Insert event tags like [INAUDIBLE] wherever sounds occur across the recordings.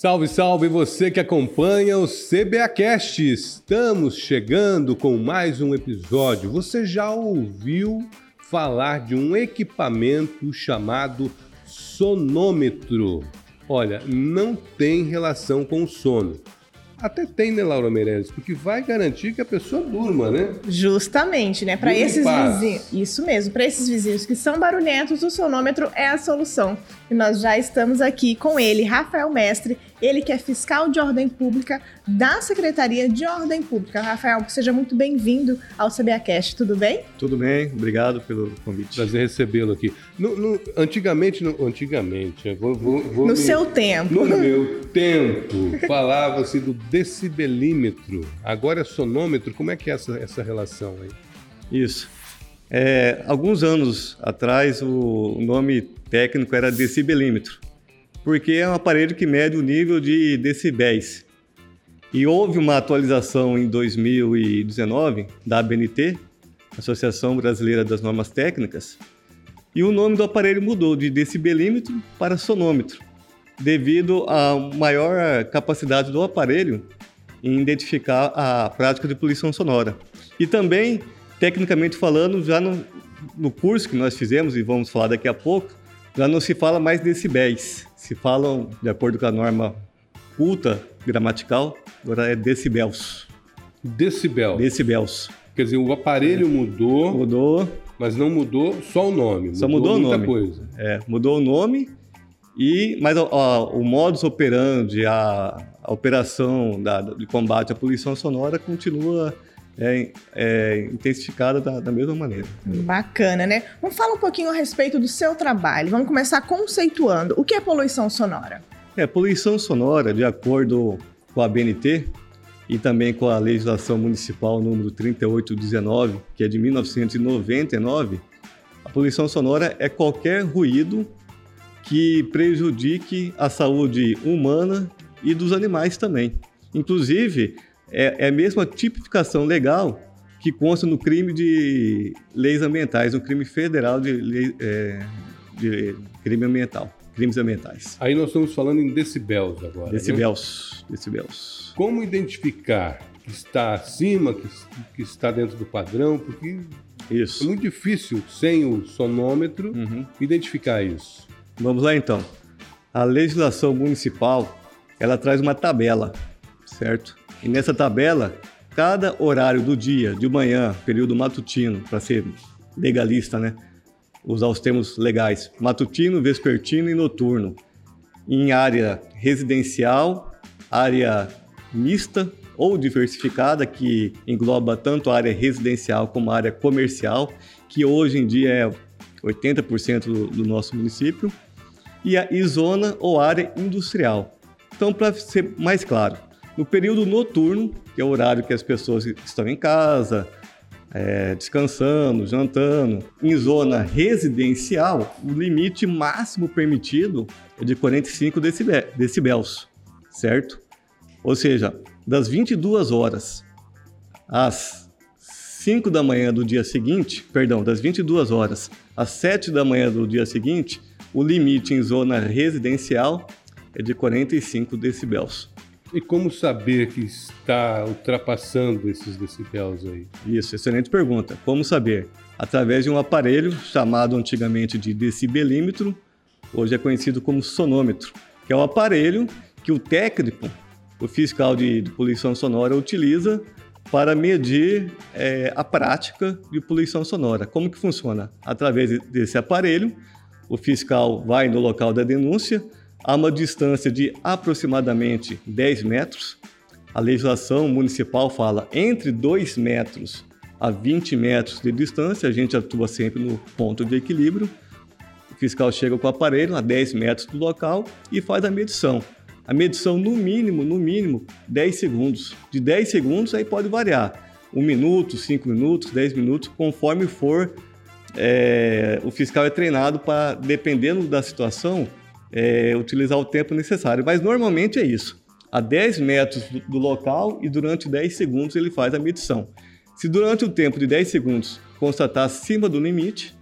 Salve, salve você que acompanha o CBAcast. Estamos chegando com mais um episódio. Você já ouviu falar de um equipamento chamado sonômetro? Olha, não tem relação com o sono até tem, né, Laura Meirelles? Porque vai garantir que a pessoa durma, né? Justamente, né? Para esses vizinhos. Isso mesmo, para esses vizinhos que são barulhentos, o sonômetro é a solução. E nós já estamos aqui com ele, Rafael Mestre, ele que é fiscal de ordem pública da Secretaria de Ordem Pública. Rafael, seja muito bem-vindo ao CBAcast, tudo bem? Tudo bem, obrigado pelo convite. Prazer recebê-lo aqui. No, no, antigamente, no, antigamente, vou, vou, vou no me, seu tempo. No meu tempo, falava-se do decibelímetro, agora é sonômetro. Como é que é essa, essa relação aí? Isso. É, alguns anos atrás, o nome técnico era decibelímetro porque é um aparelho que mede o nível de decibéis. E houve uma atualização em 2019 da ABNT, Associação Brasileira das Normas Técnicas, e o nome do aparelho mudou de decibelímetro para sonômetro, devido à maior capacidade do aparelho em identificar a prática de poluição sonora. E também, tecnicamente falando, já no, no curso que nós fizemos, e vamos falar daqui a pouco, já não se fala mais decibéis, se falam, de acordo com a norma culta gramatical, agora é decibels. Decibel. Decibels. Quer dizer, o aparelho mudou. Mudou. Mas não mudou só o nome. Só mudou, mudou o nome. coisa. É, mudou o nome e mas ó, o modus operandi, a, a operação da, de combate à poluição sonora continua é, é intensificada da, da, mesma maneira. Bacana, né? Vamos falar um pouquinho a respeito do seu trabalho. Vamos começar conceituando. O que é poluição sonora? É, poluição sonora, de acordo com a BNT e também com a legislação municipal número 3819, que é de 1999, a poluição sonora é qualquer ruído que prejudique a saúde humana e dos animais também. Inclusive, é, é a mesma tipificação legal que consta no crime de leis ambientais, no crime federal de, lei, é, de crime ambiental, crimes ambientais. Aí nós estamos falando em decibéis agora. Decibéis, né? decibéis. Como identificar que está acima, que, que está dentro do padrão? Porque isso. é muito difícil, sem o sonômetro, uhum. identificar isso. Vamos lá então. A legislação municipal, ela traz uma tabela, certo? E nessa tabela, cada horário do dia, de manhã, período matutino, para ser legalista, né? Usar os termos legais: matutino, vespertino e noturno. Em área residencial, área mista ou diversificada, que engloba tanto a área residencial como a área comercial, que hoje em dia é 80% do, nosso município, e a zona ou área industrial. Então, para ser mais claro, no período noturno, que é o horário que as pessoas estão em casa, é, descansando, jantando, em zona residencial, o limite máximo permitido é de 45 decibéis, certo? Ou seja, das 22 horas às 5 da manhã do dia seguinte, perdão, das 22 horas às 7 da manhã do dia seguinte, o limite em zona residencial é de 45 decibéis. E como saber que está ultrapassando esses decibéis aí? Isso, excelente pergunta. Como saber? Através de um aparelho chamado antigamente de decibelímetro, hoje é conhecido como sonômetro, que é um aparelho que o técnico, o fiscal de, de poluição sonora, utiliza para medir é, a prática de poluição sonora. Como que funciona? Através desse aparelho, o fiscal vai no local da denúncia, a uma distância de aproximadamente 10 metros. A legislação municipal fala entre 2 metros a 20 metros de distância, a gente atua sempre no ponto de equilíbrio. O fiscal chega com o aparelho a 10 metros do local e faz a medição. A medição no mínimo, no mínimo, 10 segundos. De 10 segundos aí pode variar. 1 minuto, 5 minutos, 10 minutos, conforme for. É, o fiscal é treinado para, dependendo da situação, é, utilizar o tempo necessário. Mas normalmente é isso. A 10 metros do, local e durante 10 segundos ele faz a medição. Se durante o tempo de 10 segundos constatar acima do limite,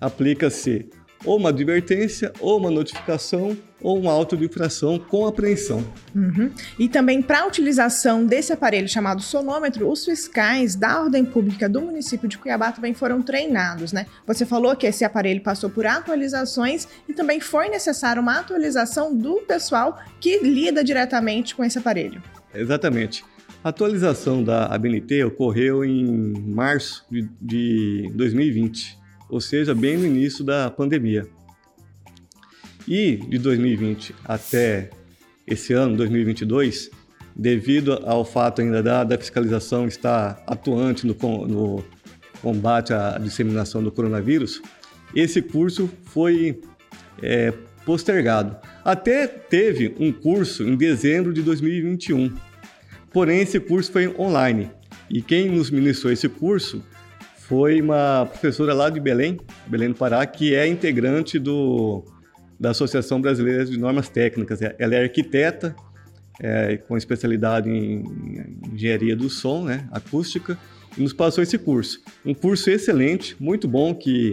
aplica-se ou uma advertência, ou uma notificação, ou um auto de infração com apreensão. Uhum. E também para a utilização desse aparelho chamado sonômetro, os fiscais da ordem pública do município de Cuiabá também foram treinados, né? Você falou que esse aparelho passou por atualizações e também foi necessário uma atualização do pessoal que lida diretamente com esse aparelho. Exatamente. A atualização da ABNT ocorreu em março de 2020, ou seja, bem no início da pandemia. E de 2020 até esse ano, 2022, devido ao fato ainda da, da fiscalização estar atuante no, no combate à disseminação do coronavírus, esse curso foi é, postergado. Até teve um curso em dezembro de 2021, porém esse curso foi online. E quem nos ministrou esse curso foi uma professora lá de Belém, Belém do Pará, que é integrante do da Associação Brasileira de Normas Técnicas. Ela é arquiteta, é, com especialidade em, engenharia do som, né, acústica, e nos passou esse curso. Um curso excelente, muito bom que,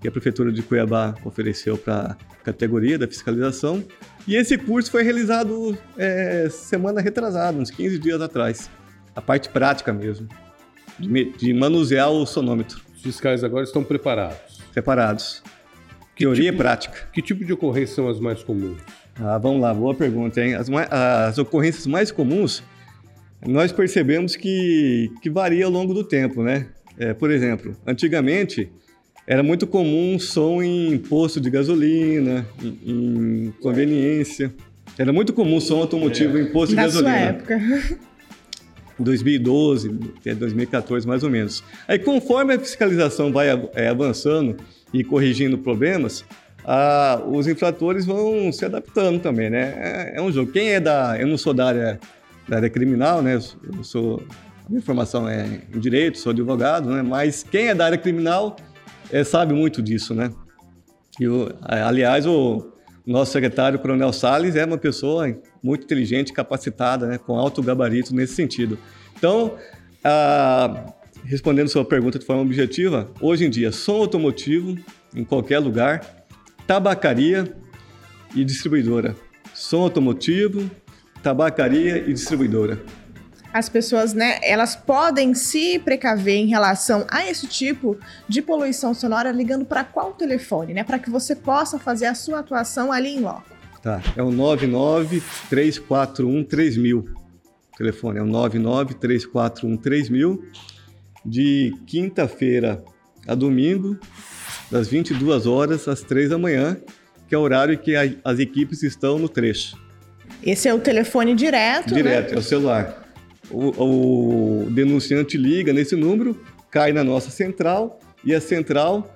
que a Prefeitura de Cuiabá ofereceu para a categoria da fiscalização. E esse curso foi realizado é, semana retrasada, uns 15 dias atrás. A parte prática mesmo, de, de manusear o sonômetro. Os fiscais agora estão preparados. Preparados. Que Teoria tipo, e prática. Que tipo de ocorrências são as mais comuns? Ah, vamos lá, boa pergunta, hein? As, as ocorrências mais comuns, nós percebemos que, que varia ao longo do tempo, né? É, por exemplo, antigamente era muito comum som em posto de gasolina, em, em conveniência. Era muito comum som automotivo em posto Na de gasolina. Na sua época. [LAUGHS] 2012, 2014 mais ou menos. Aí conforme a fiscalização vai é, avançando e corrigindo problemas, ah, os infratores vão se adaptando também, né? É, é, um jogo. Quem é da... Eu não sou da área, da área criminal, né? Eu sou... A minha formação é em direito, sou advogado, né? Mas quem é da área criminal é, sabe muito disso, né? E, aliás, o nosso secretário, Coronel Salles, é uma pessoa muito inteligente, capacitada, né? Com alto gabarito nesse sentido. Então, ah, respondendo sua pergunta de forma objetiva, hoje em dia, som automotivo em qualquer lugar, tabacaria e distribuidora. Som automotivo, tabacaria e distribuidora. As pessoas, né, elas podem se precaver em relação a esse tipo de poluição sonora ligando para qual telefone, né, para que você possa fazer a sua atuação ali em loco. Tá, é o 99 341 3000. O telefone é o 99 341 3000 de quinta-feira a domingo, das 22 horas às 3 da manhã, que é o horário que a, as equipes estão no trecho. Esse é o telefone direto, Direto, né? é o celular. O, o denunciante liga nesse número, cai na nossa central e a central,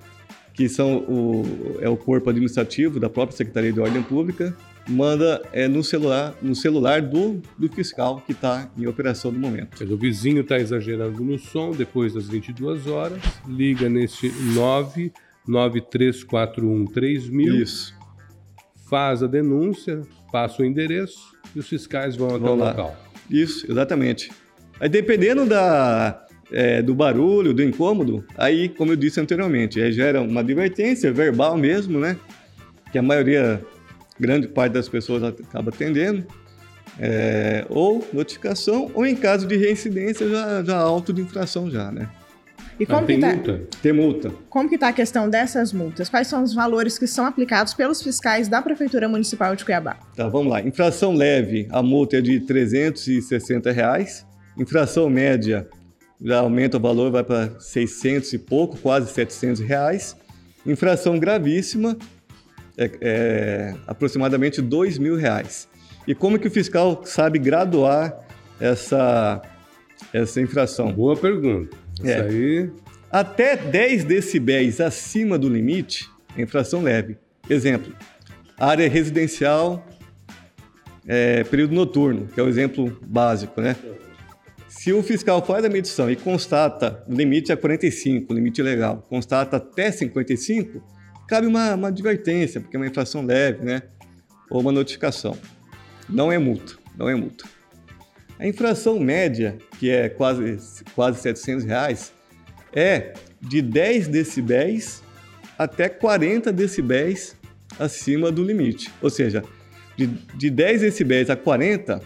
que são o, é o corpo administrativo da própria Secretaria de Ordem Pública, manda é, no celular, no celular do, do fiscal que está em operação no momento. O vizinho está exagerando no som depois das 22 horas, liga neste 993413000. Isso. Faz a denúncia, passa o endereço e os fiscais vão até Vamos o local. Isso, exatamente. Aí dependendo da, é, do barulho, do incômodo, aí, como eu disse anteriormente, é, gera uma advertência verbal mesmo, né? Que a maioria grande parte das pessoas acaba atendendo, é, ou notificação, ou em caso de reincidência, já, já auto de infração já, né? E como tem que tá, multa? Tem multa. Como que está a questão dessas multas? Quais são os valores que são aplicados pelos fiscais da Prefeitura Municipal de Cuiabá? Tá, vamos lá. Infração leve, a multa é de 360 reais. Infração média, já aumenta o valor, vai para 600 e pouco, quase 700 reais. Infração gravíssima, é, é aproximadamente dois mil reais. E como que o fiscal sabe graduar essa, essa infração? Boa pergunta. Isso é. aí... Até 10 decibéis acima do limite, é infração leve. Exemplo, área residencial, é, período noturno, que é o exemplo básico, né? Se o fiscal faz a medição e constata o limite é 45, o limite legal, constata até 55, cabe uma, uma advertência, porque é uma infração leve, né? Ou uma notificação. Não é multa, não é multa. A infração média, que é quase, quase 700 reais, é de 10 decibéis até 40 decibéis acima do limite. Ou seja, de, de 10 decibéis a 40,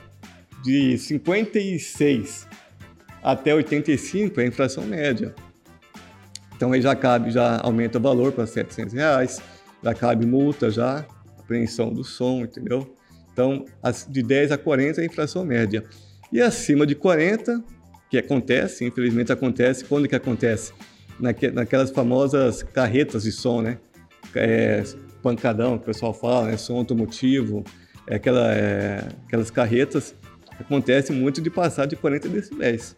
de 56 até 85 é a inflação média. Então aí já cabe, já aumenta o valor para 700 reais, já cabe multa já, apreensão do som, entendeu? Então, de 10 a 40 é a inflação média. E acima de 40, que acontece, infelizmente acontece, quando que acontece? naquelas famosas carretas de som, né? É, pancadão, que o pessoal fala, né? som automotivo, é aquela, é, aquelas carretas, acontece muito de passar de 40 decibéis.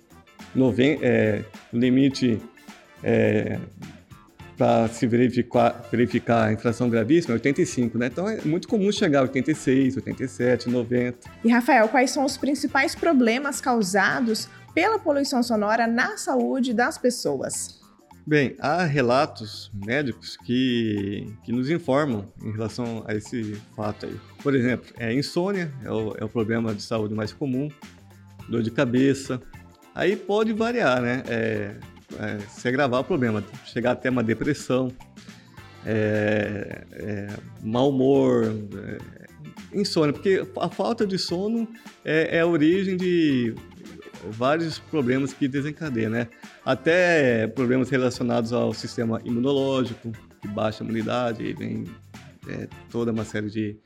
Noven, é, limite é, para se verificar, verificar a infração gravíssima é 85, né? Então é muito comum chegar a 86, 87, 90. E Rafael, quais são os principais problemas causados pela poluição sonora na saúde das pessoas? Bem, há relatos médicos que, que nos informam em relação a esse fato aí. Por exemplo, é insônia é o, é o problema de saúde mais comum, dor de cabeça. Aí pode variar, né? É, é, se agravar o problema, chegar até uma depressão, é, é, mau humor, é, insônia, porque a falta de sono é, é a origem de vários problemas que desencadeiam, né? Até problemas relacionados ao sistema imunológico, que baixa a imunidade, e vem é, toda uma série de,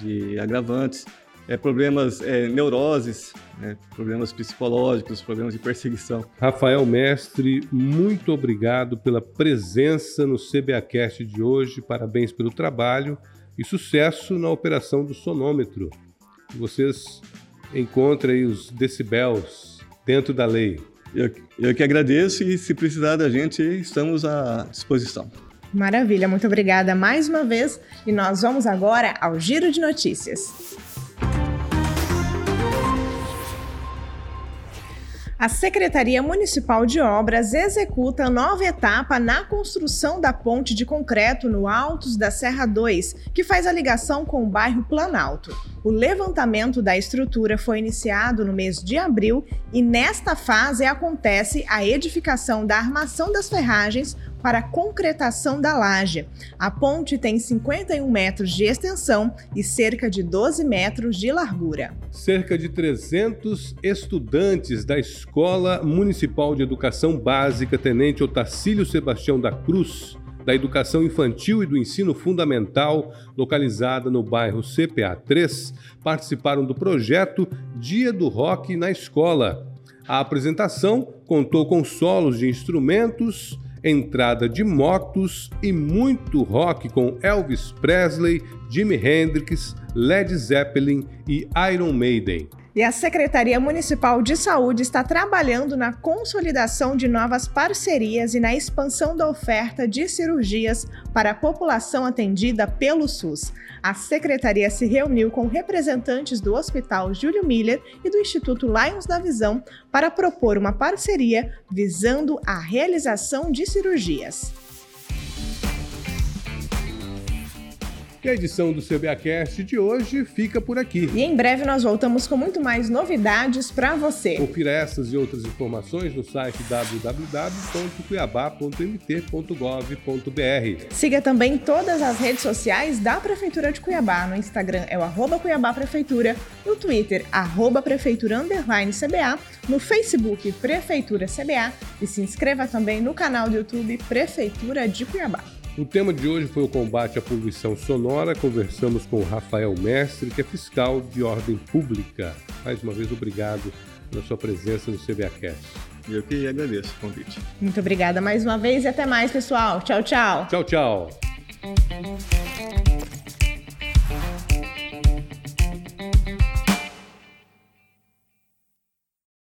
de agravantes. É, problemas, é, neuroses, né? problemas psicológicos, problemas de perseguição. Rafael Mestre, muito obrigado pela presença no CBAcast de hoje. Parabéns pelo trabalho e sucesso na operação do sonômetro. Vocês encontrem os decibéis dentro da lei. Eu, eu que agradeço e se precisar da gente, estamos à disposição. Maravilha, muito obrigada mais uma vez e nós vamos agora ao Giro de Notícias. A Secretaria Municipal de Obras executa nova etapa na construção da ponte de concreto no Altos da Serra 2, que faz a ligação com o bairro Planalto. O levantamento da estrutura foi iniciado no mês de abril e nesta fase acontece a edificação da armação das ferragens para a concretação da laje. A ponte tem 51 metros de extensão e cerca de 12 metros de largura. Cerca de 300 estudantes da Escola Municipal de Educação Básica Tenente Otacílio Sebastião da Cruz da Educação Infantil e do Ensino Fundamental, localizada no bairro CPA 3, participaram do projeto Dia do Rock na Escola. A apresentação contou com solos de instrumentos, entrada de motos e muito rock com Elvis Presley, Jimi Hendrix, Led Zeppelin e Iron Maiden. E a Secretaria Municipal de Saúde está trabalhando na consolidação de novas parcerias e na expansão da oferta de cirurgias para a população atendida pelo SUS. A secretaria se reuniu com representantes do Hospital Júlio Miller e do Instituto Lions da Visão para propor uma parceria visando a realização de cirurgias. E a edição do CBAcast de hoje fica por aqui. E em breve nós voltamos com muito mais novidades para você. Confira essas e outras informações no site www.cuiabá.mt.gov.br. Siga também todas as redes sociais da Prefeitura de Cuiabá. No Instagram é o arroba Cuiabá Prefeitura, no Twitter, arroba Prefeitura Underline CBA, no Facebook Prefeitura CBA e se inscreva também no canal do YouTube Prefeitura de Cuiabá. O tema de hoje foi o combate à poluição sonora. Conversamos com o Rafael Mestre, que é fiscal de ordem pública. Mais uma vez, obrigado pela sua presença no CBAcast. Eu que agradeço o convite. Muito obrigada mais uma vez e até mais, pessoal. Tchau, tchau. Tchau, tchau.